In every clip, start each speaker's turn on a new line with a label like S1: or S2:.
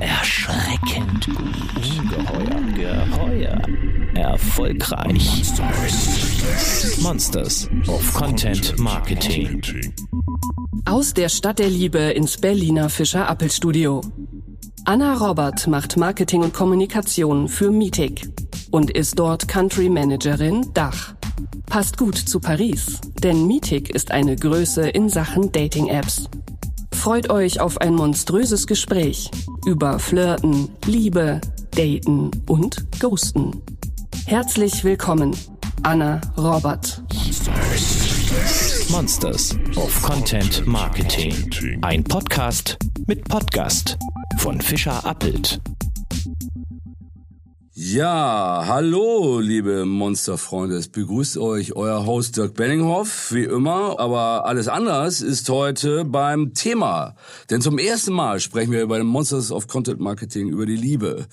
S1: Erschreckend gut. Ungeheuer. Geheuer. Erfolgreich. Monsters of Content Marketing.
S2: Aus der Stadt der Liebe ins Berliner Fischer Appel Studio. Anna Robert macht Marketing und Kommunikation für Meetic und ist dort Country Managerin Dach. Passt gut zu Paris, denn Meetic ist eine Größe in Sachen Dating-Apps. Freut euch auf ein monströses Gespräch über Flirten, Liebe, Daten und Ghosten. Herzlich willkommen, Anna Robert.
S1: Monsters of Content Marketing. Ein Podcast mit Podcast von Fischer Appelt.
S3: Ja, hallo, liebe Monsterfreunde. Es begrüßt euch euer Host Dirk Benninghoff, wie immer. Aber alles anders ist heute beim Thema. Denn zum ersten Mal sprechen wir bei den Monsters of Content Marketing über die Liebe.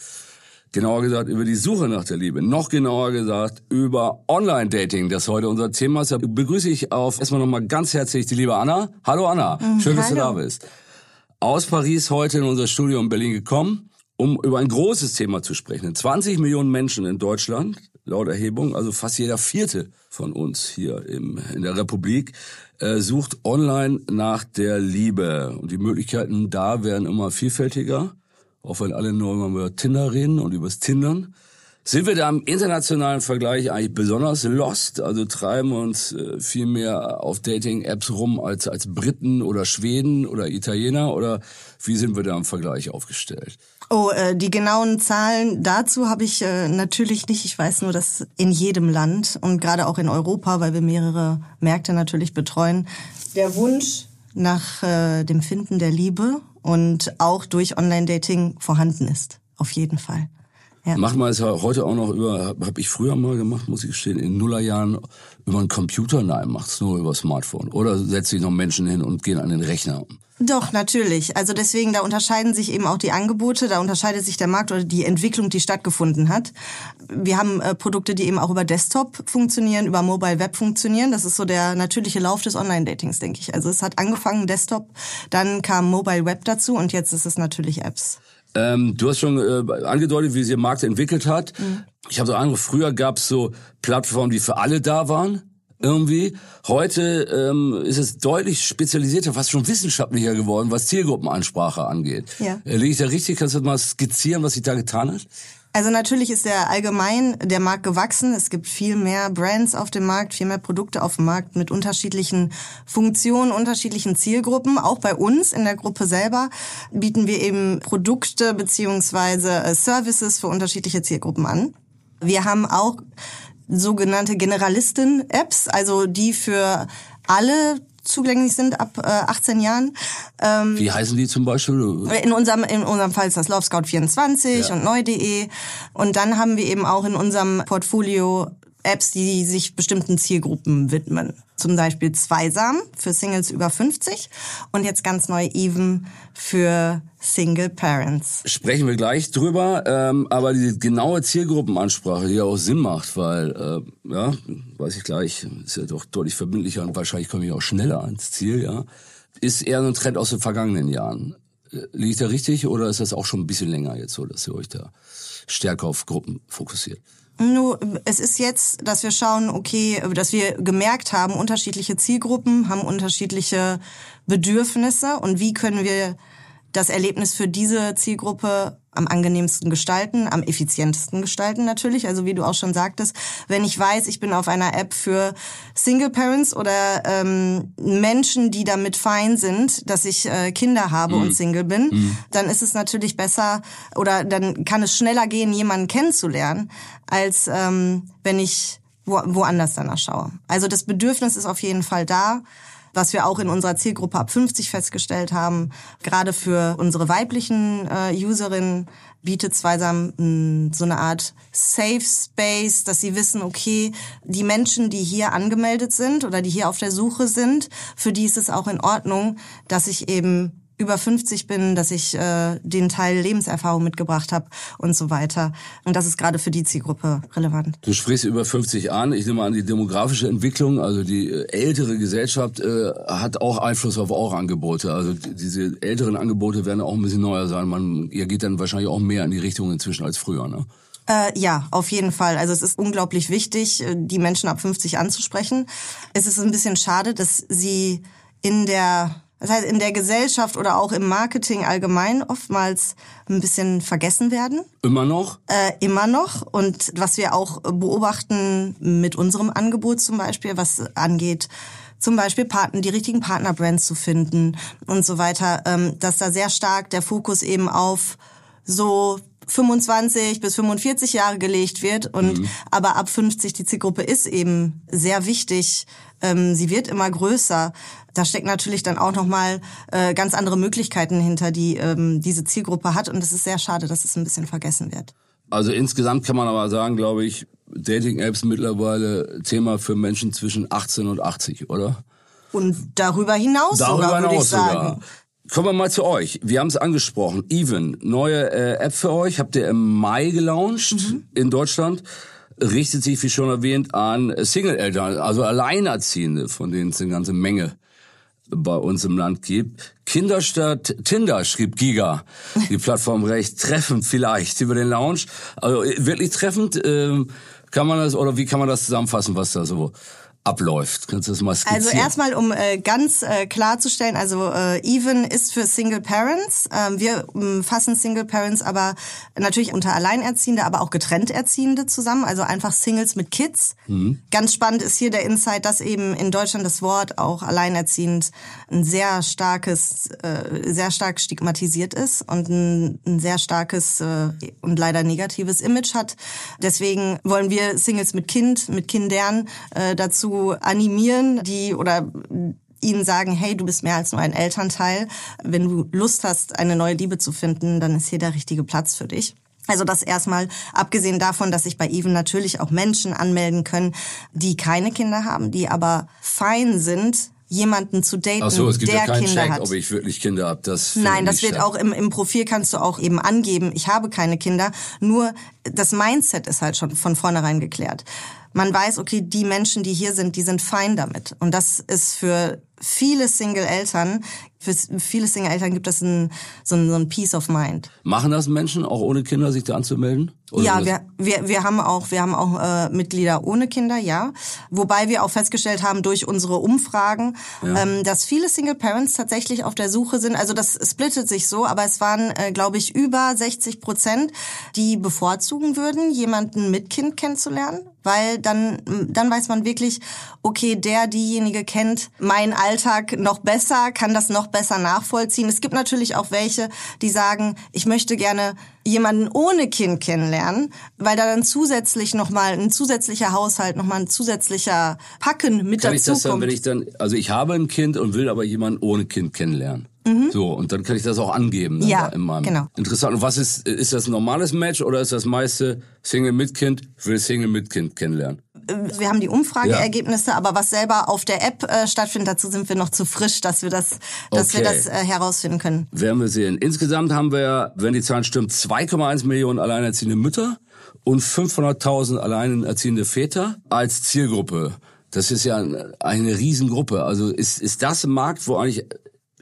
S3: Genauer gesagt über die Suche nach der Liebe. Noch genauer gesagt über Online-Dating, das heute unser Thema ist. Da begrüße ich auf erstmal nochmal ganz herzlich die liebe Anna. Hallo Anna, schön, dass du da bist. Aus Paris heute in unser Studio in Berlin gekommen um über ein großes Thema zu sprechen. 20 Millionen Menschen in Deutschland, laut Erhebung, also fast jeder vierte von uns hier im, in der Republik, äh, sucht online nach der Liebe. Und die Möglichkeiten da werden immer vielfältiger, auch wenn alle nur immer über Tinder reden und übers Tindern. Sind wir da im internationalen Vergleich eigentlich besonders lost? Also treiben wir uns äh, viel mehr auf Dating-Apps rum als, als Briten oder Schweden oder Italiener? Oder wie sind wir da im Vergleich aufgestellt?
S4: Oh, äh, die genauen Zahlen dazu habe ich äh, natürlich nicht. Ich weiß nur, dass in jedem Land und gerade auch in Europa, weil wir mehrere Märkte natürlich betreuen, der Wunsch nach äh, dem Finden der Liebe und auch durch Online-Dating vorhanden ist. Auf jeden Fall.
S3: Ja. Macht man es heute auch noch über, habe hab ich früher mal gemacht, muss ich gestehen, in Nullerjahren über einen Computer? Nein, macht's nur über Smartphone. Oder setzt sich noch Menschen hin und gehen an den Rechner.
S4: Doch, natürlich. Also deswegen, da unterscheiden sich eben auch die Angebote, da unterscheidet sich der Markt oder die Entwicklung, die stattgefunden hat. Wir haben äh, Produkte, die eben auch über Desktop funktionieren, über Mobile Web funktionieren. Das ist so der natürliche Lauf des Online-Datings, denke ich. Also es hat angefangen Desktop, dann kam Mobile Web dazu und jetzt ist es natürlich Apps.
S3: Ähm, du hast schon äh, angedeutet, wie sich der Markt entwickelt hat. Mhm. Ich habe so andere, früher gab es so Plattformen, die für alle da waren. Irgendwie. Heute ähm, ist es deutlich spezialisierter, fast schon wissenschaftlicher geworden, was Zielgruppenansprache angeht. Ja. Äh, liege ich da richtig? Kannst du mal skizzieren, was sich da getan hat?
S4: Also natürlich ist der allgemein der Markt gewachsen. Es gibt viel mehr Brands auf dem Markt, viel mehr Produkte auf dem Markt mit unterschiedlichen Funktionen, unterschiedlichen Zielgruppen. Auch bei uns in der Gruppe selber bieten wir eben Produkte beziehungsweise äh, Services für unterschiedliche Zielgruppen an. Wir haben auch sogenannte Generalisten-Apps, also die für alle zugänglich sind ab äh, 18 Jahren.
S3: Ähm, Wie heißen die zum Beispiel?
S4: In unserem, in unserem Fall ist das Love Scout 24 ja. und neu.de. Und dann haben wir eben auch in unserem Portfolio Apps, die sich bestimmten Zielgruppen widmen. Zum Beispiel Zweisam für Singles über 50 und jetzt ganz neu Even für Single Parents.
S3: Sprechen wir gleich drüber, ähm, aber die genaue Zielgruppenansprache, die ja auch Sinn macht, weil, äh, ja, weiß ich gleich, ist ja doch deutlich verbindlicher und wahrscheinlich komme ich auch schneller ans Ziel, ja, ist eher ein Trend aus den vergangenen Jahren. Äh, liegt da richtig oder ist das auch schon ein bisschen länger jetzt so, dass ihr euch da stärker auf Gruppen fokussiert?
S4: Nur, es ist jetzt, dass wir schauen, okay, dass wir gemerkt haben, unterschiedliche Zielgruppen haben unterschiedliche Bedürfnisse. Und wie können wir das Erlebnis für diese Zielgruppe am angenehmsten gestalten, am effizientesten gestalten natürlich. Also wie du auch schon sagtest, wenn ich weiß, ich bin auf einer App für Single Parents oder ähm, Menschen, die damit fein sind, dass ich äh, Kinder habe mhm. und Single bin, mhm. dann ist es natürlich besser oder dann kann es schneller gehen, jemanden kennenzulernen, als ähm, wenn ich wo, woanders danach schaue. Also das Bedürfnis ist auf jeden Fall da was wir auch in unserer Zielgruppe ab 50 festgestellt haben. Gerade für unsere weiblichen äh, Userinnen bietet Zweisam mh, so eine Art Safe Space, dass sie wissen, okay, die Menschen, die hier angemeldet sind oder die hier auf der Suche sind, für die ist es auch in Ordnung, dass ich eben über 50 bin, dass ich äh, den Teil Lebenserfahrung mitgebracht habe und so weiter. Und das ist gerade für die Zielgruppe relevant.
S3: Du sprichst über 50 an. Ich nehme an, die demografische Entwicklung, also die äh, ältere Gesellschaft äh, hat auch Einfluss auf eure Angebote. Also diese älteren Angebote werden auch ein bisschen neuer sein. Man, ihr geht dann wahrscheinlich auch mehr in die Richtung inzwischen als früher, ne?
S4: Äh, ja, auf jeden Fall. Also es ist unglaublich wichtig, äh, die Menschen ab 50 anzusprechen. Es ist ein bisschen schade, dass sie in der das heißt, in der Gesellschaft oder auch im Marketing allgemein oftmals ein bisschen vergessen werden.
S3: Immer noch?
S4: Äh, immer noch. Und was wir auch beobachten mit unserem Angebot zum Beispiel, was angeht, zum Beispiel Partner, die richtigen Partnerbrands zu finden und so weiter, ähm, dass da sehr stark der Fokus eben auf so 25 bis 45 Jahre gelegt wird und mhm. aber ab 50 die Zielgruppe ist eben sehr wichtig. Ähm, sie wird immer größer da steckt natürlich dann auch nochmal äh, ganz andere Möglichkeiten hinter, die ähm, diese Zielgruppe hat. Und es ist sehr schade, dass es ein bisschen vergessen wird.
S3: Also insgesamt kann man aber sagen, glaube ich, Dating-Apps mittlerweile Thema für Menschen zwischen 18 und 80, oder?
S4: Und darüber hinaus darüber sogar, würde ich sagen. Sogar.
S3: Kommen wir mal zu euch. Wir haben es angesprochen. Even, neue äh, App für euch, habt ihr im Mai gelauncht mhm. in Deutschland richtet sich, wie schon erwähnt, an Single-Eltern, also Alleinerziehende, von denen es eine ganze Menge bei uns im Land gibt. Kinderstadt Tinder, schrieb Giga. Die Plattform recht treffend vielleicht über den Lounge. Also wirklich treffend ähm, kann man das, oder wie kann man das zusammenfassen, was da so abläuft. Kannst du das mal skizzieren?
S4: Also erstmal, um äh, ganz äh, klarzustellen, also äh, Even ist für Single Parents. Ähm, wir ähm, fassen Single Parents aber natürlich unter Alleinerziehende, aber auch getrennt Erziehende zusammen, also einfach Singles mit Kids. Mhm. Ganz spannend ist hier der Insight, dass eben in Deutschland das Wort auch alleinerziehend ein sehr starkes, äh, sehr stark stigmatisiert ist und ein, ein sehr starkes äh, und leider negatives Image hat. Deswegen wollen wir Singles mit Kind, mit Kindern äh, dazu animieren, die oder ihnen sagen, hey, du bist mehr als nur ein Elternteil. Wenn du Lust hast, eine neue Liebe zu finden, dann ist hier der richtige Platz für dich. Also das erstmal, abgesehen davon, dass sich bei Even natürlich auch Menschen anmelden können, die keine Kinder haben, die aber fein sind, jemanden zu daten, Ach so, es gibt der ja keinen Kinder Check, hat.
S3: ob ich wirklich Kinder habe. Das
S4: Nein, das wird statt. auch im, im Profil kannst du auch eben angeben, ich habe keine Kinder. Nur das Mindset ist halt schon von vornherein geklärt man weiß, okay, die Menschen, die hier sind, die sind fein damit. Und das ist für viele Single-Eltern, für viele Single-Eltern gibt es ein, so, ein, so ein Peace of Mind.
S3: Machen das Menschen, auch ohne Kinder, sich da anzumelden?
S4: Oder ja, wir, wir, wir haben auch, wir haben auch äh, Mitglieder ohne Kinder, ja. Wobei wir auch festgestellt haben durch unsere Umfragen, ja. ähm, dass viele Single Parents tatsächlich auf der Suche sind. Also das splittet sich so, aber es waren, äh, glaube ich, über 60 Prozent, die bevorzugen würden, jemanden mit Kind kennenzulernen, weil dann, dann weiß man wirklich, okay, der, diejenige kennt meinen Alltag noch besser, kann das noch besser nachvollziehen. Es gibt natürlich auch welche, die sagen, ich möchte gerne jemanden ohne Kind kennenlernen, weil da dann zusätzlich nochmal ein zusätzlicher Haushalt, nochmal ein zusätzlicher Packen mit
S3: kann
S4: dazu
S3: ich das
S4: dann, kommt.
S3: Wenn ich dann, also ich habe ein Kind und will aber jemanden ohne Kind kennenlernen. Mhm. So, und dann kann ich das auch angeben.
S4: Ja, in meinem
S3: genau. Interessant. Und was ist, ist das ein normales Match oder ist das meiste Single mit Kind, will Single mit Kind kennenlernen?
S4: Wir haben die Umfrageergebnisse, ja. aber was selber auf der App äh, stattfindet, dazu sind wir noch zu frisch, dass wir das, dass okay. wir das äh, herausfinden können.
S3: Werden wir sehen. Insgesamt haben wir, wenn die Zahlen stimmen, 2,1 Millionen alleinerziehende Mütter und 500.000 alleinerziehende Väter als Zielgruppe. Das ist ja eine Riesengruppe. Also ist, ist das ein Markt, wo eigentlich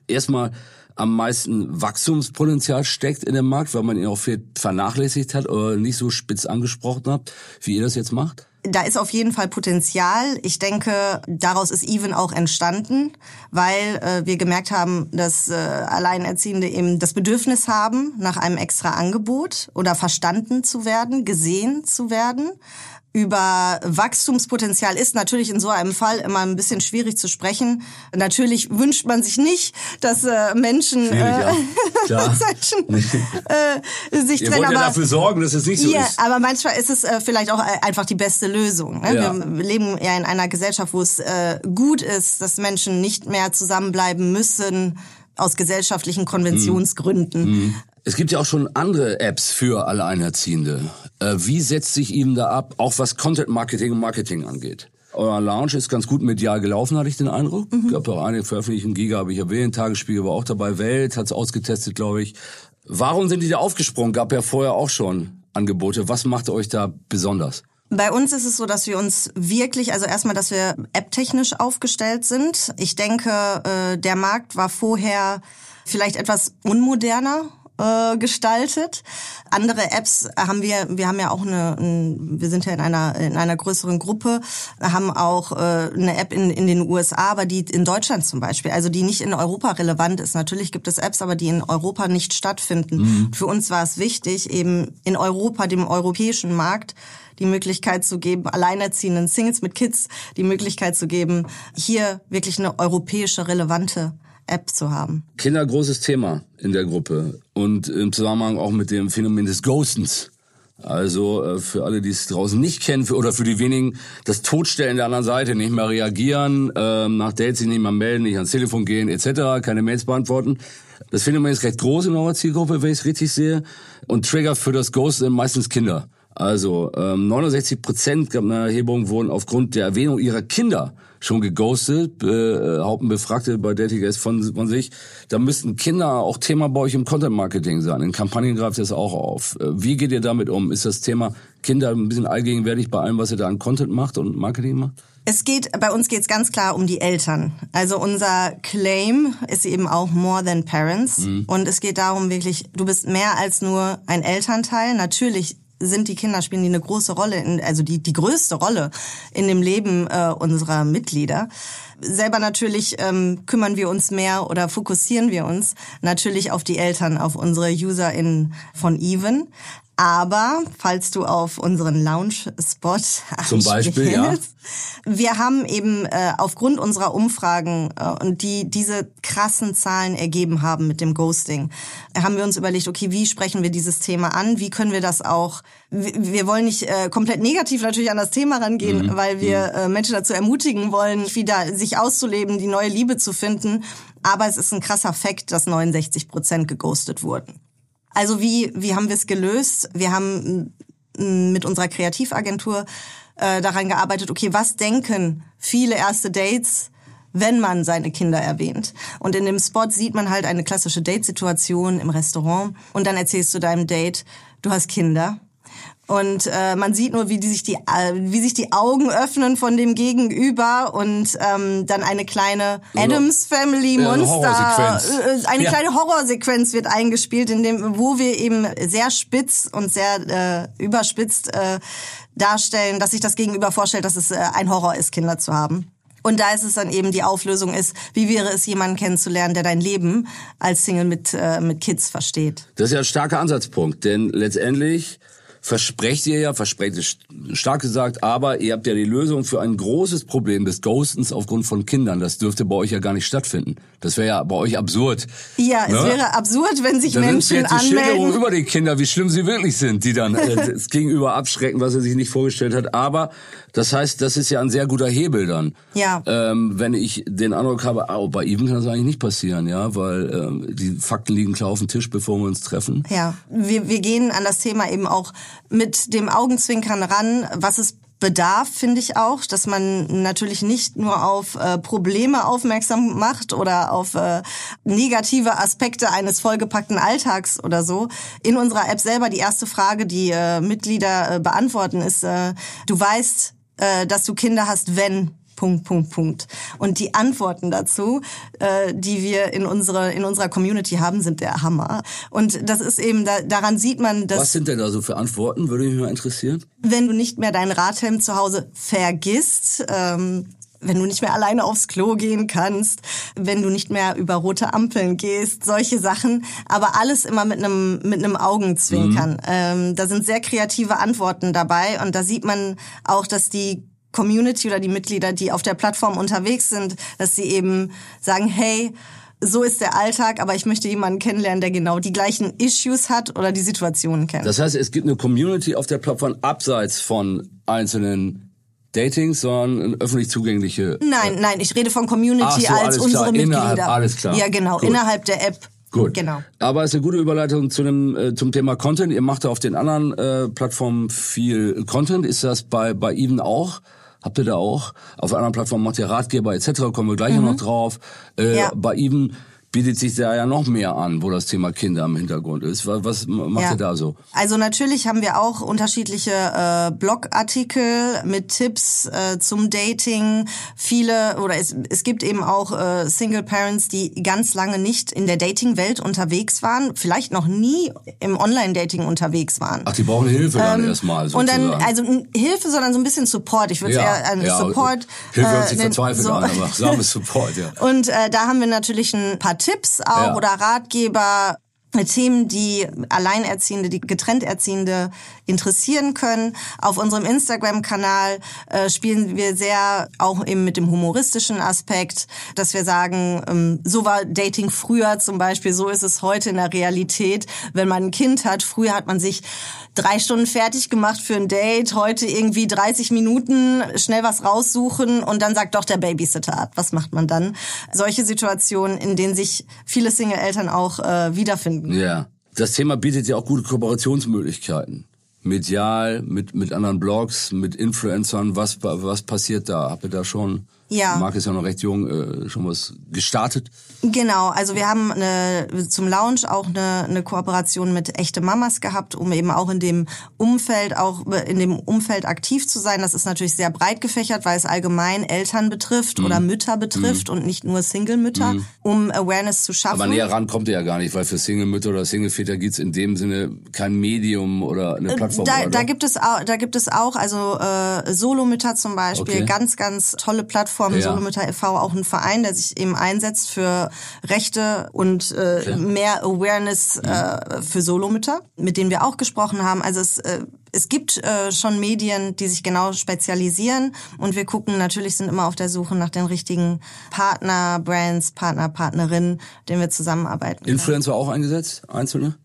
S3: erstmal am meisten Wachstumspotenzial steckt in dem Markt, weil man ihn auch viel vernachlässigt hat oder nicht so spitz angesprochen hat, wie ihr das jetzt macht?
S4: Da ist auf jeden Fall Potenzial. Ich denke, daraus ist Even auch entstanden, weil äh, wir gemerkt haben, dass äh, Alleinerziehende eben das Bedürfnis haben nach einem extra Angebot oder verstanden zu werden, gesehen zu werden über Wachstumspotenzial ist natürlich in so einem Fall immer ein bisschen schwierig zu sprechen. Natürlich wünscht man sich nicht, dass äh, Menschen, äh, ja. Menschen äh, sich
S3: Ihr
S4: trennen.
S3: Wollt ja dafür sorgen, dass es nicht so
S4: ja,
S3: ist.
S4: Aber manchmal ist es äh, vielleicht auch äh, einfach die beste Lösung. Ne? Ja. Wir leben ja in einer Gesellschaft, wo es äh, gut ist, dass Menschen nicht mehr zusammenbleiben müssen aus gesellschaftlichen Konventionsgründen. Mhm.
S3: Es gibt ja auch schon andere Apps für Alleinerziehende. Äh, wie setzt sich ihm da ab, auch was Content Marketing und Marketing angeht? Euer Launch ist ganz gut medial gelaufen, hatte ich den Eindruck. Mhm. Gab auch einige Veröffentlichungen, Giga habe ich erwähnt, Tagesspiegel war auch dabei, Welt hat es ausgetestet, glaube ich. Warum sind die da aufgesprungen? Gab ja vorher auch schon Angebote. Was macht euch da besonders?
S4: Bei uns ist es so, dass wir uns wirklich, also erstmal, dass wir apptechnisch aufgestellt sind. Ich denke, äh, der Markt war vorher vielleicht etwas unmoderner äh, gestaltet. Andere Apps haben wir, wir haben ja auch eine, ein, wir sind ja in einer in einer größeren Gruppe, haben auch äh, eine App in in den USA, aber die in Deutschland zum Beispiel, also die nicht in Europa relevant ist. Natürlich gibt es Apps, aber die in Europa nicht stattfinden. Mhm. Für uns war es wichtig, eben in Europa, dem europäischen Markt, die Möglichkeit zu geben, alleinerziehenden Singles mit Kids die Möglichkeit zu geben, hier wirklich eine europäische relevante App zu haben.
S3: Kinder großes Thema in der Gruppe und im Zusammenhang auch mit dem Phänomen des Ghostens. Also äh, für alle, die es draußen nicht kennen, oder für die wenigen, das Totstellen der anderen Seite, nicht mehr reagieren, äh, nach Dates sich nicht mehr melden, nicht ans Telefon gehen, etc., keine Mails beantworten. Das Phänomen ist recht groß in eurer Zielgruppe, wenn ich es richtig sehe. Und Trigger für das Ghost sind meistens Kinder. Also ähm, 69 Prozent, gab eine Erhebung, wurden aufgrund der Erwähnung ihrer Kinder schon geghostet, äh, haupten Befragte bei Dating von, von sich. Da müssten Kinder auch Thema bei euch im Content-Marketing sein. In Kampagnen greift das auch auf. Äh, wie geht ihr damit um? Ist das Thema Kinder ein bisschen allgegenwärtig bei allem, was ihr da an Content macht und Marketing macht?
S4: Es geht, bei uns geht es ganz klar um die Eltern. Also unser Claim ist eben auch more than parents. Mhm. Und es geht darum wirklich, du bist mehr als nur ein Elternteil. Natürlich sind die Kinder, spielen die eine große Rolle, in, also die, die größte Rolle in dem Leben äh, unserer Mitglieder. Selber natürlich ähm, kümmern wir uns mehr oder fokussieren wir uns natürlich auf die Eltern, auf unsere UserInnen von Even. Aber falls du auf unseren Lounge-Spot
S3: zum Beispiel, ja.
S4: wir haben eben äh, aufgrund unserer Umfragen äh, und die diese krassen Zahlen ergeben haben mit dem Ghosting, haben wir uns überlegt, okay, wie sprechen wir dieses Thema an? Wie können wir das auch? Wir, wollen nicht äh, komplett negativ natürlich an das Thema rangehen, mhm. weil wir mhm. äh, Menschen dazu ermutigen wollen, wieder sich auszuleben, die neue Liebe zu finden. Aber es ist ein krasser Fakt, dass 69 Prozent geghostet wurden. Also wie, wie haben wir es gelöst? Wir haben mm, mit unserer Kreativagentur äh, daran gearbeitet, okay, was denken viele erste Dates, wenn man seine Kinder erwähnt. Und in dem Spot sieht man halt eine klassische Date-Situation im Restaurant und dann erzählst du deinem Date, du hast Kinder und äh, man sieht nur, wie die sich die äh, wie sich die Augen öffnen von dem Gegenüber und ähm, dann eine kleine Adams Family Monster äh, äh, eine ja. kleine Horrorsequenz wird eingespielt, in dem wo wir eben sehr spitz und sehr äh, überspitzt äh, darstellen, dass sich das Gegenüber vorstellt, dass es äh, ein Horror ist, Kinder zu haben. Und da ist es dann eben die Auflösung ist, wie wäre es, jemanden kennenzulernen, der dein Leben als Single mit, äh, mit Kids versteht.
S3: Das ist ja ein starker Ansatzpunkt, denn letztendlich versprecht ihr ja, versprecht ist stark gesagt, aber ihr habt ja die Lösung für ein großes Problem des Ghostens aufgrund von Kindern. Das dürfte bei euch ja gar nicht stattfinden. Das wäre ja bei euch absurd.
S4: Ja, ne? es wäre absurd, wenn sich da Menschen jetzt die anmelden.
S3: über die Kinder, wie schlimm sie wirklich sind, die dann äh, das Gegenüber abschrecken, was er sich nicht vorgestellt hat. Aber das heißt, das ist ja ein sehr guter Hebel dann.
S4: Ja.
S3: Ähm, wenn ich den Eindruck habe, oh, bei Even kann das eigentlich nicht passieren, ja, weil ähm, die Fakten liegen klar auf dem Tisch, bevor wir uns treffen.
S4: Ja, wir, wir gehen an das Thema eben auch mit dem Augenzwinkern ran, was es bedarf, finde ich auch, dass man natürlich nicht nur auf äh, Probleme aufmerksam macht oder auf äh, negative Aspekte eines vollgepackten Alltags oder so. In unserer App selber die erste Frage, die äh, Mitglieder äh, beantworten, ist, äh, du weißt, äh, dass du Kinder hast, wenn Punkt, Punkt, Punkt. Und die Antworten dazu, äh, die wir in, unsere, in unserer Community haben, sind der Hammer. Und das ist eben, da, daran sieht man, dass...
S3: Was sind denn da so für Antworten, würde mich mal interessieren?
S4: Wenn du nicht mehr deinen Radhelm zu Hause vergisst, ähm, wenn du nicht mehr alleine aufs Klo gehen kannst, wenn du nicht mehr über rote Ampeln gehst, solche Sachen, aber alles immer mit einem mit einem Augenzwinkern. Mhm. Ähm, da sind sehr kreative Antworten dabei und da sieht man auch, dass die Community oder die Mitglieder, die auf der Plattform unterwegs sind, dass sie eben sagen, hey, so ist der Alltag, aber ich möchte jemanden kennenlernen, der genau die gleichen Issues hat oder die Situationen kennt.
S3: Das heißt, es gibt eine Community auf der Plattform abseits von einzelnen Datings, sondern öffentlich zugängliche.
S4: Nein, nein, ich rede von Community so, als unsere klar. Mitglieder.
S3: Innerhalb, alles klar.
S4: Ja, genau, Gut. innerhalb der App.
S3: Gut.
S4: Genau.
S3: Aber es ist eine gute Überleitung zu dem, äh, zum Thema Content. Ihr macht auf den anderen äh, Plattformen viel Content. Ist das bei, bei Even auch? Habt ihr da auch? Auf anderen Plattformen macht ihr Ratgeber etc. Kommen wir gleich mhm. noch drauf. Äh, ja. Bei Even bietet sich da ja noch mehr an, wo das Thema Kinder im Hintergrund ist. Was, was macht ja. ihr da so?
S4: Also natürlich haben wir auch unterschiedliche äh, Blogartikel mit Tipps äh, zum Dating. Viele oder es, es gibt eben auch äh, Single Parents, die ganz lange nicht in der Dating-Welt unterwegs waren, vielleicht noch nie im Online-Dating unterwegs waren.
S3: Ach, die brauchen Hilfe dann ähm, erstmal.
S4: Sozusagen. Und dann also Hilfe, sondern so ein bisschen Support. Ich würde ja, eher einen ja, Support.
S3: Hilfe hört sich äh, verzweifelt so. an, aber sagen Support, ja.
S4: Und äh, da haben wir natürlich ein paar Tipps auch ja. oder Ratgeber, Themen, die Alleinerziehende, die getrennt Erziehende interessieren können. Auf unserem Instagram-Kanal äh, spielen wir sehr auch eben mit dem humoristischen Aspekt, dass wir sagen, ähm, so war Dating früher zum Beispiel, so ist es heute in der Realität. Wenn man ein Kind hat, früher hat man sich drei Stunden fertig gemacht für ein Date, heute irgendwie 30 Minuten schnell was raussuchen und dann sagt doch der Babysitter ab. Was macht man dann? Solche Situationen, in denen sich viele Single-Eltern auch äh, wiederfinden.
S3: Ja. Das Thema bietet ja auch gute Kooperationsmöglichkeiten medial, mit, mit anderen Blogs, mit Influencern, was, was passiert da? Habt ihr da schon ja. Marc ist ja noch recht jung, äh, schon was gestartet.
S4: Genau, also wir haben eine, zum Launch auch eine, eine Kooperation mit echte Mamas gehabt, um eben auch in dem Umfeld, auch in dem Umfeld aktiv zu sein. Das ist natürlich sehr breit gefächert, weil es allgemein Eltern betrifft mhm. oder Mütter betrifft mhm. und nicht nur Single-Mütter, mhm. um Awareness zu schaffen.
S3: Aber näher ran kommt ihr ja gar nicht, weil für Single-Mütter oder Single-Väter gibt's in dem Sinne kein Medium oder eine äh, Plattform.
S4: Da, da gibt es auch, da gibt es auch, also äh, Solo-Mütter zum Beispiel, okay. ganz, ganz tolle Plattformen Plattform ja. Solomütter e.V. auch ein Verein, der sich eben einsetzt für Rechte und äh, mehr Awareness äh, für Solomütter, mit denen wir auch gesprochen haben. Also es äh, es gibt äh, schon Medien, die sich genau spezialisieren und wir gucken natürlich sind immer auf der Suche nach den richtigen Partner, Brands, Partner, Partnerinnen, denen wir zusammenarbeiten.
S3: Influencer auch eingesetzt, einzelne?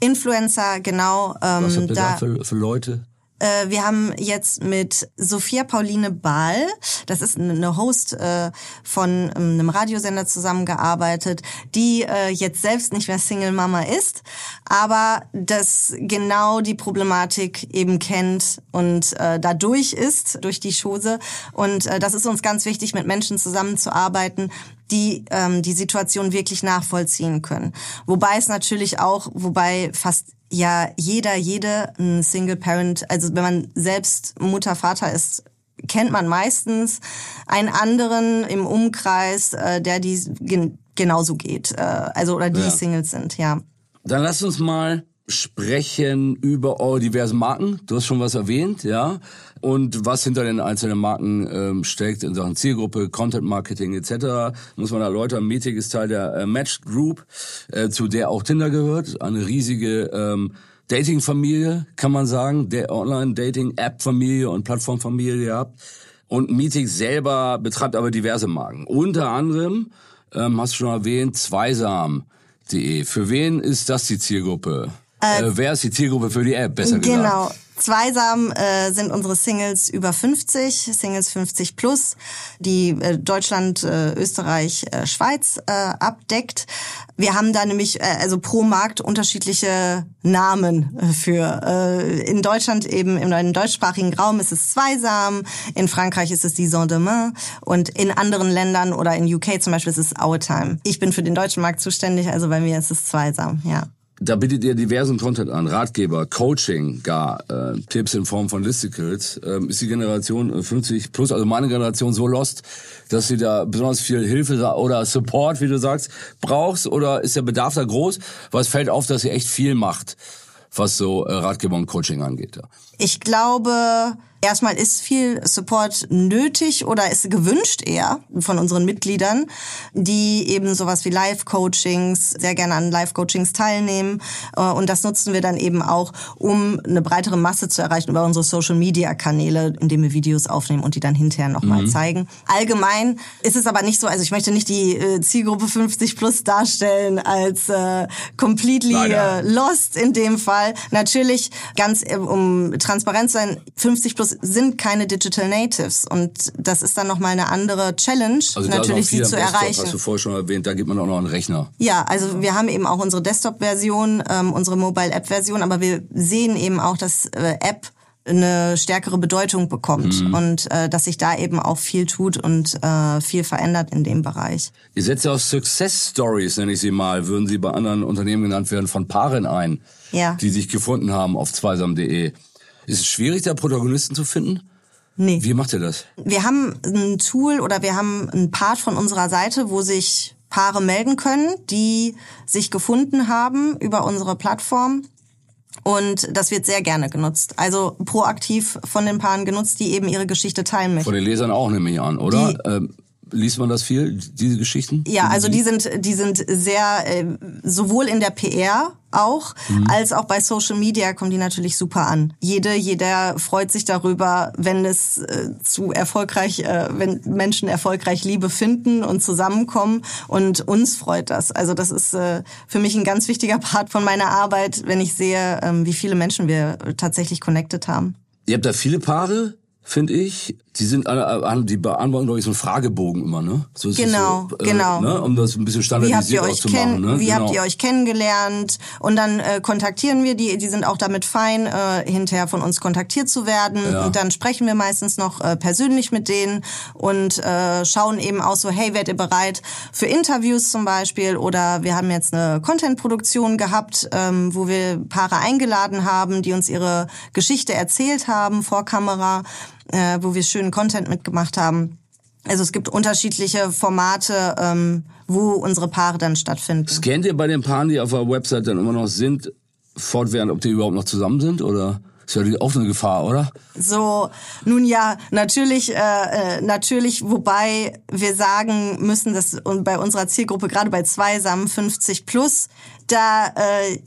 S4: Influencer, genau.
S3: Ähm, Was habt ihr da, da für, für Leute?
S4: Äh, wir haben jetzt mit Sophia Pauline Bahl, das ist eine Host äh, von ähm, einem Radiosender zusammengearbeitet, die äh, jetzt selbst nicht mehr Single Mama ist, aber das genau die Problematik eben kennt und dadurch ist, durch die Chose. Und das ist uns ganz wichtig, mit Menschen zusammenzuarbeiten, die ähm, die Situation wirklich nachvollziehen können. Wobei es natürlich auch, wobei fast ja jeder, jede ein Single Parent, also wenn man selbst Mutter, Vater ist, kennt man meistens einen anderen im Umkreis, äh, der die gen genauso geht, äh, also oder die ja. Singles sind, ja.
S3: Dann lass uns mal sprechen über eure diversen Marken. Du hast schon was erwähnt, ja. Und was hinter den einzelnen Marken ähm, steckt in Sachen Zielgruppe, Content Marketing etc. Muss man erläutern. Meeting ist Teil der äh, Matched Group, äh, zu der auch Tinder gehört. Eine riesige ähm, Dating-Familie, kann man sagen. Der Online-Dating-App-Familie und Plattform-Familie habt. Und Meeting selber betreibt aber diverse Marken. Unter anderem, ähm, hast du schon erwähnt, zweisam.de. Für wen ist das die Zielgruppe? Äh, äh, wer ist die Zielgruppe für die App, besser
S4: genau. gesagt? Genau. Zweisam äh, sind unsere Singles über 50, Singles 50 plus, die äh, Deutschland, äh, Österreich, äh, Schweiz äh, abdeckt. Wir haben da nämlich äh, also pro Markt unterschiedliche Namen für. Äh, in Deutschland eben im, im deutschsprachigen Raum ist es Zweisam, in Frankreich ist es die Saint-Domain und in anderen Ländern oder in UK zum Beispiel ist es Our Time. Ich bin für den deutschen Markt zuständig, also bei mir ist es Zweisam, ja.
S3: Da bietet ihr diversen Content an, Ratgeber, Coaching, gar äh, Tipps in Form von Listicles. Ähm, ist die Generation 50 äh, plus, also meine Generation, so lost, dass sie da besonders viel Hilfe oder Support, wie du sagst, brauchst? Oder ist der Bedarf da groß? Was fällt auf, dass ihr echt viel macht, was so äh, Ratgeber und Coaching angeht? Ja?
S4: Ich glaube, Erstmal ist viel Support nötig oder ist gewünscht eher von unseren Mitgliedern, die eben sowas wie Live-Coachings, sehr gerne an Live-Coachings teilnehmen. Äh, und das nutzen wir dann eben auch, um eine breitere Masse zu erreichen über unsere Social-Media-Kanäle, indem wir Videos aufnehmen und die dann hinterher nochmal mhm. zeigen. Allgemein ist es aber nicht so, also ich möchte nicht die äh, Zielgruppe 50 plus darstellen als äh, completely äh, lost in dem Fall. Natürlich, ganz um transparent sein, 50 plus sind keine Digital Natives und das ist dann nochmal eine andere Challenge, also natürlich sie zu Desktop, erreichen.
S3: Hast du vorher schon erwähnt, da gibt man auch noch einen Rechner.
S4: Ja, also wir haben eben auch unsere Desktop-Version, ähm, unsere Mobile-App-Version, aber wir sehen eben auch, dass äh, App eine stärkere Bedeutung bekommt
S3: Mhm.
S4: und äh, dass sich da eben auch viel tut und äh, viel verändert in dem Bereich.
S3: Ihr setzt ja auf Success Stories, nenne ich sie mal, würden sie bei anderen Unternehmen genannt werden, von Paaren ein,
S4: Ja.
S3: die sich gefunden haben auf zweisam.de. Ist es schwierig, da Protagonisten zu finden?
S4: Nee.
S3: Wie macht ihr das?
S4: Wir haben ein Tool oder wir haben einen Part von unserer Seite, wo sich Paare melden können, die sich gefunden haben über unsere Plattform. Und das wird sehr gerne genutzt. Also proaktiv von den Paaren genutzt, die eben ihre Geschichte teilen möchten.
S3: Von den Lesern auch nehme ich an, oder?
S4: Die-
S3: Ähm, liest man das viel, diese Geschichten?
S4: Ja, also die sind die sind sehr äh, sowohl in der PR auch als auch bei Social Media kommen die natürlich super an. Jede jeder freut sich darüber, wenn es äh, zu erfolgreich äh, wenn Menschen erfolgreich Liebe finden und zusammenkommen und uns freut das. Also das ist äh, für mich ein ganz wichtiger Part von meiner Arbeit, wenn ich sehe, ähm, wie viele Menschen wir tatsächlich connected haben.
S3: Ihr habt da viele Paare, finde ich. Die sind alle, die beantworten, glaube ich, so einen Fragebogen immer, ne? So
S4: Genau,
S3: so,
S4: genau.
S3: Ne? Um das ein bisschen standardisiert auszumachen. Ne?
S4: Wie
S3: genau.
S4: habt ihr euch kennengelernt? Und dann äh, kontaktieren wir die. Die sind auch damit fein, äh, hinterher von uns kontaktiert zu werden.
S3: Ja.
S4: Und dann sprechen wir meistens noch äh, persönlich mit denen und äh, schauen eben auch so, hey, werdet ihr bereit für Interviews zum Beispiel? Oder wir haben jetzt eine Content-Produktion gehabt, ähm, wo wir Paare eingeladen haben, die uns ihre Geschichte erzählt haben vor Kamera, äh, wo wir schönen Content mitgemacht haben. Also es gibt unterschiedliche Formate, ähm, wo unsere Paare dann stattfinden.
S3: Scannt ihr bei den Paaren, die auf der Website dann immer noch sind, fortwährend, ob die überhaupt noch zusammen sind? Oder ist ja auch eine Gefahr, oder?
S4: So, nun ja, natürlich, äh, äh, natürlich, wobei wir sagen müssen, dass und bei unserer Zielgruppe, gerade bei Zweisam 50 plus, da äh,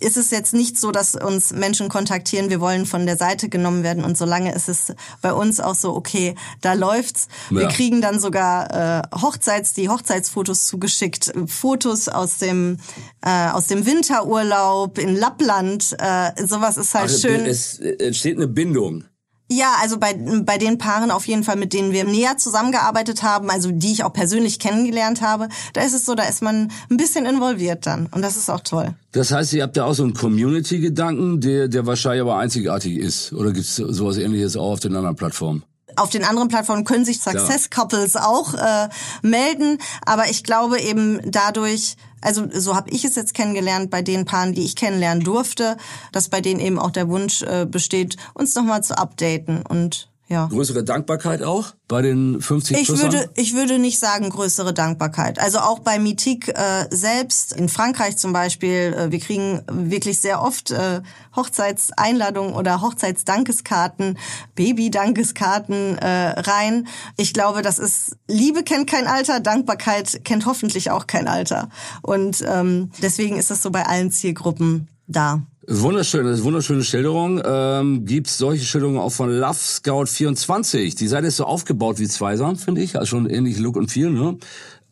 S4: ist es jetzt nicht so, dass uns Menschen kontaktieren, wir wollen von der Seite genommen werden und solange ist es bei uns auch so, okay, da läuft's. Wir
S3: Ja.
S4: kriegen dann sogar äh, Hochzeits, die Hochzeitsfotos zugeschickt, Fotos aus dem äh, aus dem Winterurlaub in Lappland, äh, sowas ist halt
S3: Also,
S4: schön.
S3: Es entsteht eine Bindung.
S4: Ja, also bei, bei den Paaren auf jeden Fall, mit denen wir näher zusammengearbeitet haben, also die ich auch persönlich kennengelernt habe, da ist es so, da ist man ein bisschen involviert dann. Und das ist auch toll.
S3: Das heißt, ihr habt da auch so einen Community-Gedanken, der, der wahrscheinlich aber einzigartig ist. Oder gibt's sowas ähnliches auch auf den anderen Plattformen?
S4: Auf den anderen Plattformen können sich Success Couples auch äh, melden, aber ich glaube eben dadurch, also so habe ich es jetzt kennengelernt bei den Paaren, die ich kennenlernen durfte, dass bei denen eben auch der Wunsch äh, besteht, uns nochmal zu updaten und ja.
S3: Größere Dankbarkeit auch bei den 50
S4: Ich
S3: Plussern?
S4: würde, ich würde nicht sagen größere Dankbarkeit. Also auch bei Mythique äh, selbst, in Frankreich zum Beispiel, äh, wir kriegen wirklich sehr oft äh, Hochzeitseinladungen oder Hochzeitsdankeskarten, Baby-Dankeskarten äh, rein. Ich glaube, das ist, Liebe kennt kein Alter, Dankbarkeit kennt hoffentlich auch kein Alter. Und ähm, deswegen ist das so bei allen Zielgruppen da.
S3: Wunderschön, das ist eine wunderschöne Schilderung. Ähm, gibt's solche Schilderungen auch von Love Scout 24. Die Seite ist so aufgebaut wie Zweisam, finde ich. Also schon ähnlich Look und Feel, ne?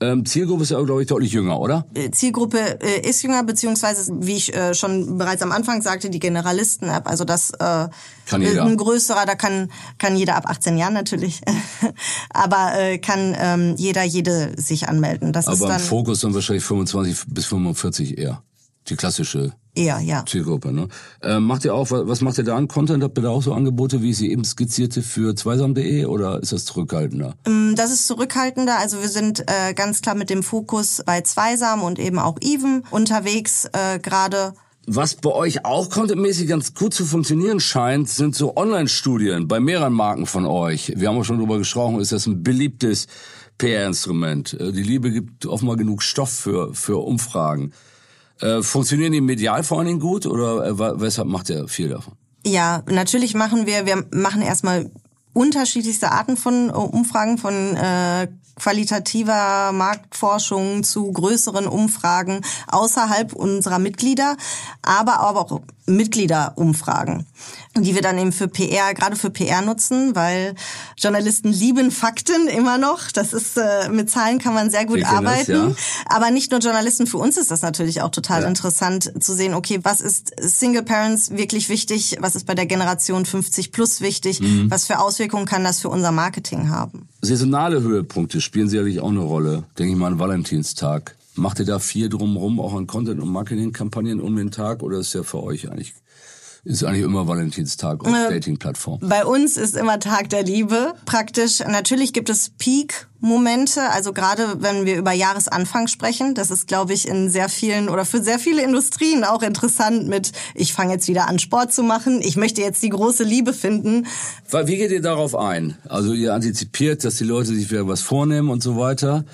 S3: Ähm, Zielgruppe ist ja, glaube ich, deutlich jünger, oder?
S4: Äh, Zielgruppe äh, ist jünger, beziehungsweise, wie ich äh, schon bereits am Anfang sagte, die Generalisten-App. Also das äh,
S3: Kann jeder.
S4: ein größerer, da kann kann jeder ab 18 Jahren natürlich, aber äh, kann ähm, jeder jede sich anmelden. Das ist
S3: Aber im
S4: dann
S3: Fokus dann wahrscheinlich 25 bis 45 eher. Die klassische
S4: eher, ja.
S3: Zielgruppe, ne? Ähm, macht ihr auch, was macht ihr da an Content? Habt ihr da auch so Angebote, wie ich sie eben skizzierte für zweisam.de oder ist das zurückhaltender?
S4: Ähm, Das ist zurückhaltender. Also wir sind äh, ganz klar mit dem Fokus bei Zweisam und eben auch Even unterwegs äh, gerade.
S3: Was bei euch auch contentmäßig ganz gut zu funktionieren scheint, sind so Online-Studien bei mehreren Marken von euch. Wir haben auch schon drüber gesprochen, ist das ein beliebtes PR-Instrument. Äh, Die Liebe gibt offenbar genug Stoff für, für Umfragen. Äh, funktionieren die medial vor allen Dingen gut oder äh, weshalb macht ihr viel davon?
S4: Ja, natürlich machen wir, wir machen erstmal unterschiedlichste Arten von äh, Umfragen, von äh, qualitativer Marktforschung zu größeren Umfragen außerhalb unserer Mitglieder, aber auch Mitgliederumfragen, die wir dann eben für PR, gerade für PR nutzen, weil Journalisten lieben Fakten immer noch. Das ist äh, mit Zahlen kann man sehr gut
S3: kennen das,
S4: arbeiten.
S3: ja.
S4: Aber nicht nur Journalisten, für uns ist das natürlich auch total
S3: Ja.
S4: interessant zu sehen, okay, was ist Single Parents wirklich wichtig, was ist bei der Generation 50 plus wichtig,
S3: Mhm.
S4: was für Auswirkungen kann das für unser Marketing haben.
S3: Saisonale Höhepunkte spielen sicherlich auch eine Rolle. Denke ich mal an Valentinstag. Macht ihr da viel drumherum, auch an Content- und Marketingkampagnen um den Tag oder ist ja für euch eigentlich ist eigentlich immer Valentinstag auf äh, Dating-Plattformen.
S4: Bei uns ist immer Tag der Liebe praktisch. Natürlich gibt es Peak Momente, also gerade wenn wir über Jahresanfang sprechen, das ist, glaube ich, in sehr vielen oder für sehr viele Industrien auch interessant mit, ich fange jetzt wieder an, Sport zu machen, ich möchte jetzt die große Liebe finden.
S3: Wie geht ihr darauf ein? Also ihr antizipiert, dass die Leute sich wieder was vornehmen und so weiter.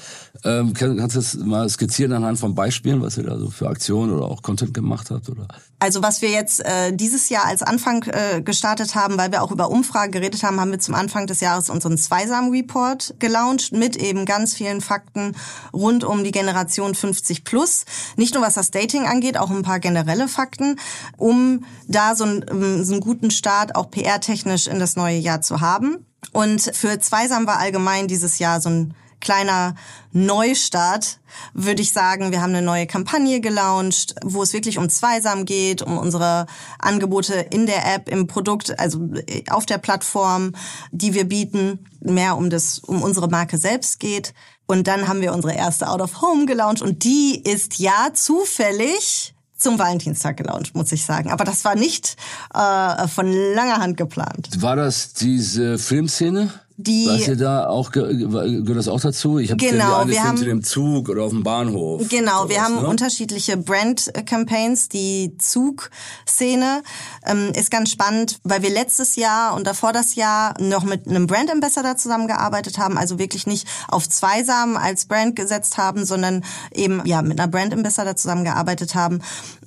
S3: Ähm, kannst du das mal skizzieren anhand von Beispielen, was ihr da so für Aktionen oder auch Content gemacht habt? Oder?
S4: Also was wir jetzt äh, dieses Jahr als Anfang äh, gestartet haben, weil wir auch über Umfragen geredet haben, haben wir zum Anfang des Jahres unseren Zweisam-Report gelauncht mit eben ganz vielen Fakten rund um die Generation 50 plus. Nicht nur was das Dating angeht, auch ein paar generelle Fakten, um da so einen, ähm, so einen guten Start auch PR-technisch in das neue Jahr zu haben. Und für Zweisam war allgemein dieses Jahr so ein kleiner Neustart, würde ich sagen. Wir haben eine neue Kampagne gelauncht, wo es wirklich um Zweisam geht, um unsere Angebote in der App, im Produkt, also auf der Plattform, die wir bieten, mehr um das, um unsere Marke selbst geht. Und dann haben wir unsere erste Out of Home gelauncht und die ist ja zufällig zum Valentinstag gelauncht, muss ich sagen. Aber das war nicht äh, von langer Hand geplant.
S3: War das diese Filmszene?
S4: Die
S3: Was ihr da auch gehört das auch dazu? Ich habe
S4: genau, wir haben
S3: in dem Zug oder auf dem Bahnhof.
S4: Genau, wir haben
S3: ne?
S4: unterschiedliche Brand Campaigns. Die Zugszene ähm, ist ganz spannend, weil wir letztes Jahr und davor das Jahr noch mit einem Brand Ambassador zusammengearbeitet haben, also wirklich nicht auf Zweisam als Brand gesetzt haben, sondern eben ja mit einer Brand Ambassador zusammengearbeitet haben.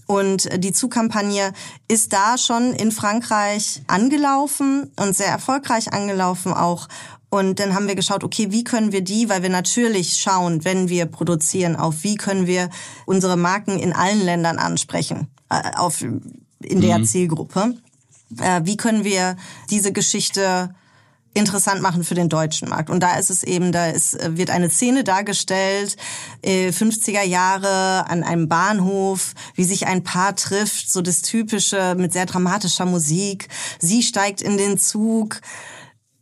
S4: Und die Zugkampagne ist da schon in Frankreich angelaufen und sehr erfolgreich angelaufen auch. Und dann haben wir geschaut, okay, wie können wir die, weil wir natürlich schauen, wenn wir produzieren, auf wie können wir unsere Marken in allen Ländern ansprechen, äh, auf, in der mhm. Zielgruppe. Äh, wie können wir diese Geschichte interessant machen für den deutschen Markt. Und da ist es eben, da ist, wird eine Szene dargestellt, äh, 50er Jahre an einem Bahnhof, wie sich ein Paar trifft, so das typische mit sehr dramatischer Musik. Sie steigt in den Zug,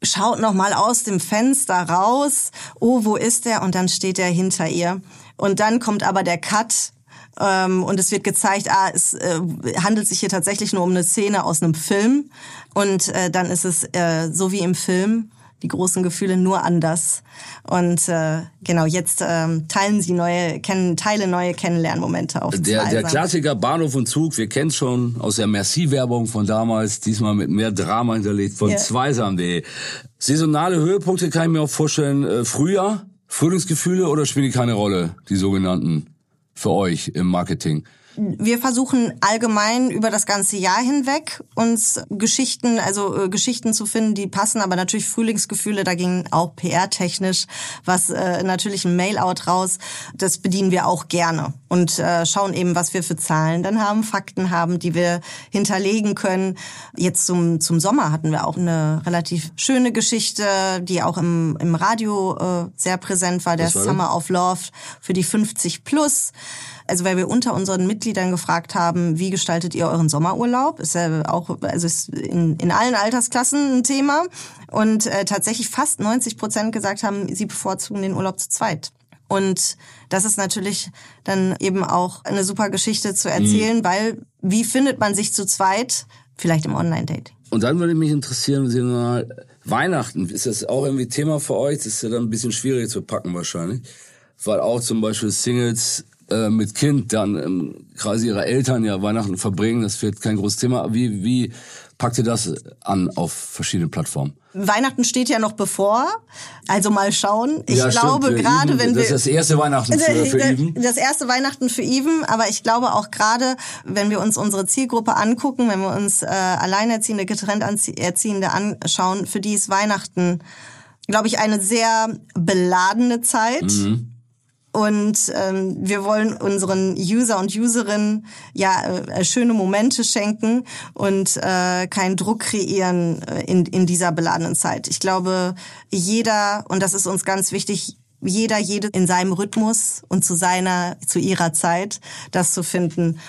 S4: schaut noch mal aus dem Fenster raus. Oh, wo ist er? Und dann steht er hinter ihr. Und dann kommt aber der Cut ähm, und es wird gezeigt, ah, es äh, handelt sich hier tatsächlich nur um eine Szene aus einem Film. Und äh, dann ist es äh, so wie im Film, die großen Gefühle nur anders. Und äh, genau, jetzt ähm, teilen sie neue, kennen, teile neue Kennenlernmomente auf.
S3: Der, der Klassiker Bahnhof und Zug, wir kennen schon aus der Merci-Werbung von damals, diesmal mit mehr Drama hinterlegt von yeah. zweisam.de. Saisonale Höhepunkte kann ich mir auch vorstellen, äh, Frühjahr, Frühlingsgefühle oder spielen die keine Rolle, die sogenannten? für euch im Marketing?
S4: Wir versuchen allgemein über das ganze Jahr hinweg uns Geschichten, also äh, Geschichten zu finden, die passen, aber natürlich Frühlingsgefühle, da ging auch PR-technisch was äh, natürlich ein Mail-out raus. Das bedienen wir auch gerne und äh, schauen eben, was wir für Zahlen dann haben, Fakten haben, die wir hinterlegen können. Jetzt zum, zum Sommer hatten wir auch eine relativ schöne Geschichte, die auch im, im Radio äh, sehr präsent war, der war Summer of Love für die 50 plus. Also weil wir unter unseren Mitgliedern gefragt haben, wie gestaltet ihr euren Sommerurlaub? Ist ja auch, also ist in, in allen Altersklassen ein Thema. Und äh, tatsächlich fast 90 Prozent gesagt haben, sie bevorzugen den Urlaub zu zweit. Und das ist natürlich dann eben auch eine super Geschichte zu erzählen, mhm. weil wie findet man sich zu zweit? Vielleicht im Online-Dating.
S3: Und dann würde mich interessieren, Sie mal, Weihnachten, ist das auch irgendwie Thema für euch? Das ist ja dann ein bisschen schwierig zu packen wahrscheinlich. Weil auch zum Beispiel Singles äh, mit Kind dann im Kreise ihrer Eltern ja Weihnachten verbringen, das wird kein großes Thema. Wie, wie packt ihr das an auf verschiedenen Plattformen?
S4: Weihnachten steht ja noch bevor, also mal schauen. Ich ja, glaube gerade, wenn wir
S3: das ist das erste Weihnachten für, für Even.
S4: Das erste Weihnachten für Even, aber ich glaube auch gerade, wenn wir uns unsere Zielgruppe angucken, wenn wir uns äh, Alleinerziehende, getrennt Erziehende anschauen, für die ist Weihnachten, glaube ich, eine sehr beladene Zeit. Mhm und ähm, wir wollen unseren User und Userinnen ja äh, schöne Momente schenken und äh, keinen Druck kreieren äh, in, in dieser beladenen Zeit. Ich glaube, jeder, und das ist uns ganz wichtig, jeder, jede in seinem Rhythmus und zu seiner, zu ihrer Zeit, das zu finden.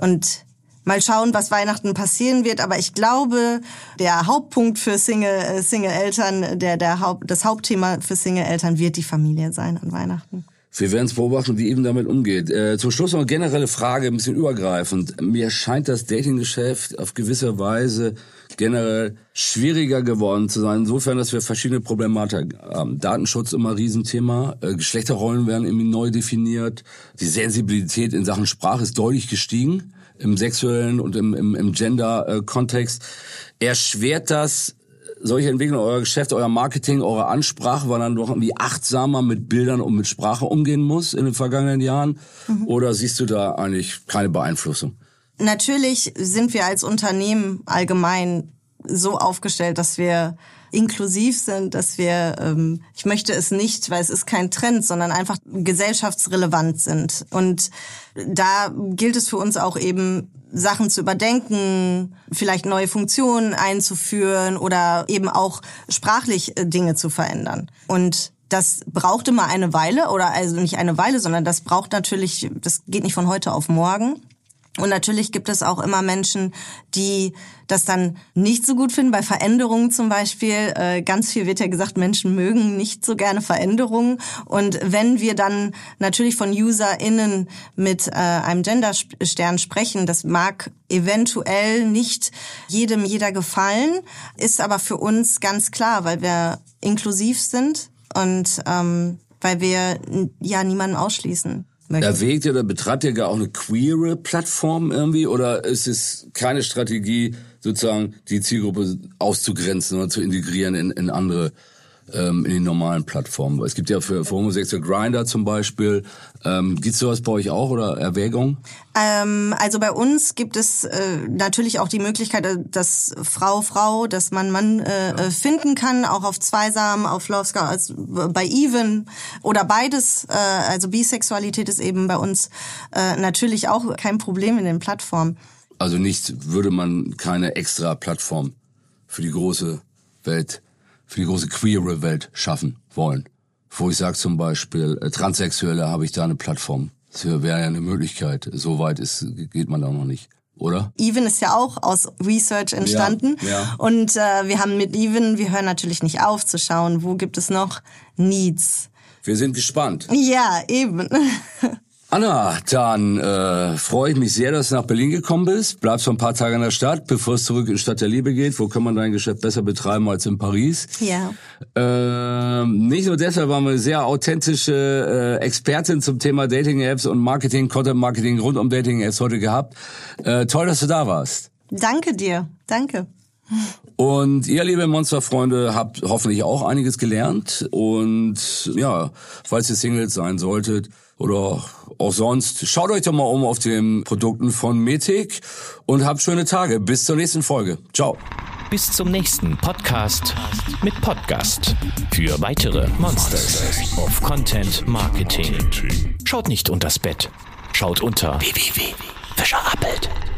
S4: Und mal schauen, was Weihnachten passieren wird. Aber ich glaube, der Hauptpunkt für Single, äh, Single-Eltern, der, der Haupt, das Hauptthema für Single-Eltern wird die Familie sein an Weihnachten.
S3: Wir werden es beobachten, wie eben damit umgeht. Äh, zum Schluss noch eine generelle Frage, ein bisschen übergreifend. Mir scheint das Datinggeschäft auf gewisse Weise generell schwieriger geworden zu sein, insofern, dass wir verschiedene Problematik haben. Datenschutz immer ein Riesenthema, äh, Geschlechterrollen werden irgendwie neu definiert, die Sensibilität in Sachen Sprache ist deutlich gestiegen im sexuellen und im, im, im Gender-Kontext. Erschwert das solche Entwicklungen, euer Geschäft, euer Marketing, eure Ansprache, weil dann doch irgendwie achtsamer mit Bildern und mit Sprache umgehen muss in den vergangenen Jahren? Mhm. Oder siehst du da eigentlich keine Beeinflussung?
S4: Natürlich sind wir als Unternehmen allgemein so aufgestellt, dass wir inklusiv sind, dass wir, ähm, ich möchte es nicht, weil es ist kein Trend, sondern einfach gesellschaftsrelevant sind. Und da gilt es für uns auch eben, Sachen zu überdenken, vielleicht neue Funktionen einzuführen oder eben auch sprachlich äh, Dinge zu verändern. Und das braucht immer eine Weile oder also nicht eine Weile, sondern das braucht natürlich, das geht nicht von heute auf morgen. Und natürlich gibt es auch immer Menschen, die das dann nicht so gut finden. Bei Veränderungen zum Beispiel, äh, ganz viel wird ja gesagt, Menschen mögen nicht so gerne Veränderungen. Und wenn wir dann natürlich von UserInnen mit äh, einem Genderstern sprechen, das mag eventuell nicht jedem jeder gefallen, ist aber für uns ganz klar, weil wir inklusiv sind und ähm, weil wir ja niemanden ausschließen
S3: möchte. Erwägt ihr oder betreibt ihr gar auch eine queere Plattform irgendwie oder ist es keine Strategie, sozusagen die Zielgruppe auszugrenzen oder zu integrieren in, in andere ähm, in den normalen Plattformen. Es gibt ja für, für homosexuelle Grinder zum Beispiel. Ähm, Gibt es sowas bei euch auch oder Erwägungen?
S4: Ähm, also bei uns gibt es äh, natürlich auch die Möglichkeit, äh, dass Frau Frau, dass man Mann äh, ja. Äh, finden kann, auch auf Zweisam, auf Love Scout, also bei Even oder beides. Äh, also Bisexualität ist eben bei uns äh, natürlich auch kein Problem in den Plattformen.
S3: Also nicht würde man keine extra Plattform für die große Welt für die große queere Welt schaffen wollen. Wo ich sage zum Beispiel, äh, Transsexuelle habe ich da eine Plattform. Das wäre ja eine Möglichkeit. So weit ist, geht man da noch nicht. Oder?
S4: Even ist ja auch aus Research entstanden. Ja, ja. Und äh, wir haben mit Even, wir hören natürlich nicht auf zu schauen, wo gibt es noch Needs.
S3: Wir sind gespannt.
S4: Ja, eben.
S3: Anna, dann äh, freue ich mich sehr, dass du nach Berlin gekommen bist. Bleibst noch ein paar Tage in der Stadt, bevor es zurück in Stadt der Liebe geht. Wo kann man dein Geschäft besser betreiben als in Paris?
S4: Ja.
S3: Äh, nicht nur deshalb waren wir eine sehr authentische äh, Expertin zum Thema Dating-Apps und Marketing, Content-Marketing rund um Dating-Apps heute gehabt. Äh, toll, dass du da warst.
S4: Danke dir. Danke.
S3: Und ihr, liebe Monsterfreunde, habt hoffentlich auch einiges gelernt. Und ja, falls ihr Singles sein solltet oder auch sonst. Schaut euch doch mal um auf den Produkten von Metik und habt schöne Tage. Bis zur nächsten Folge. Ciao.
S1: Bis zum nächsten Podcast mit Podcast. Für weitere Monsters of Content Marketing. Schaut nicht unters Bett. Schaut unter www.fischerappelt.com.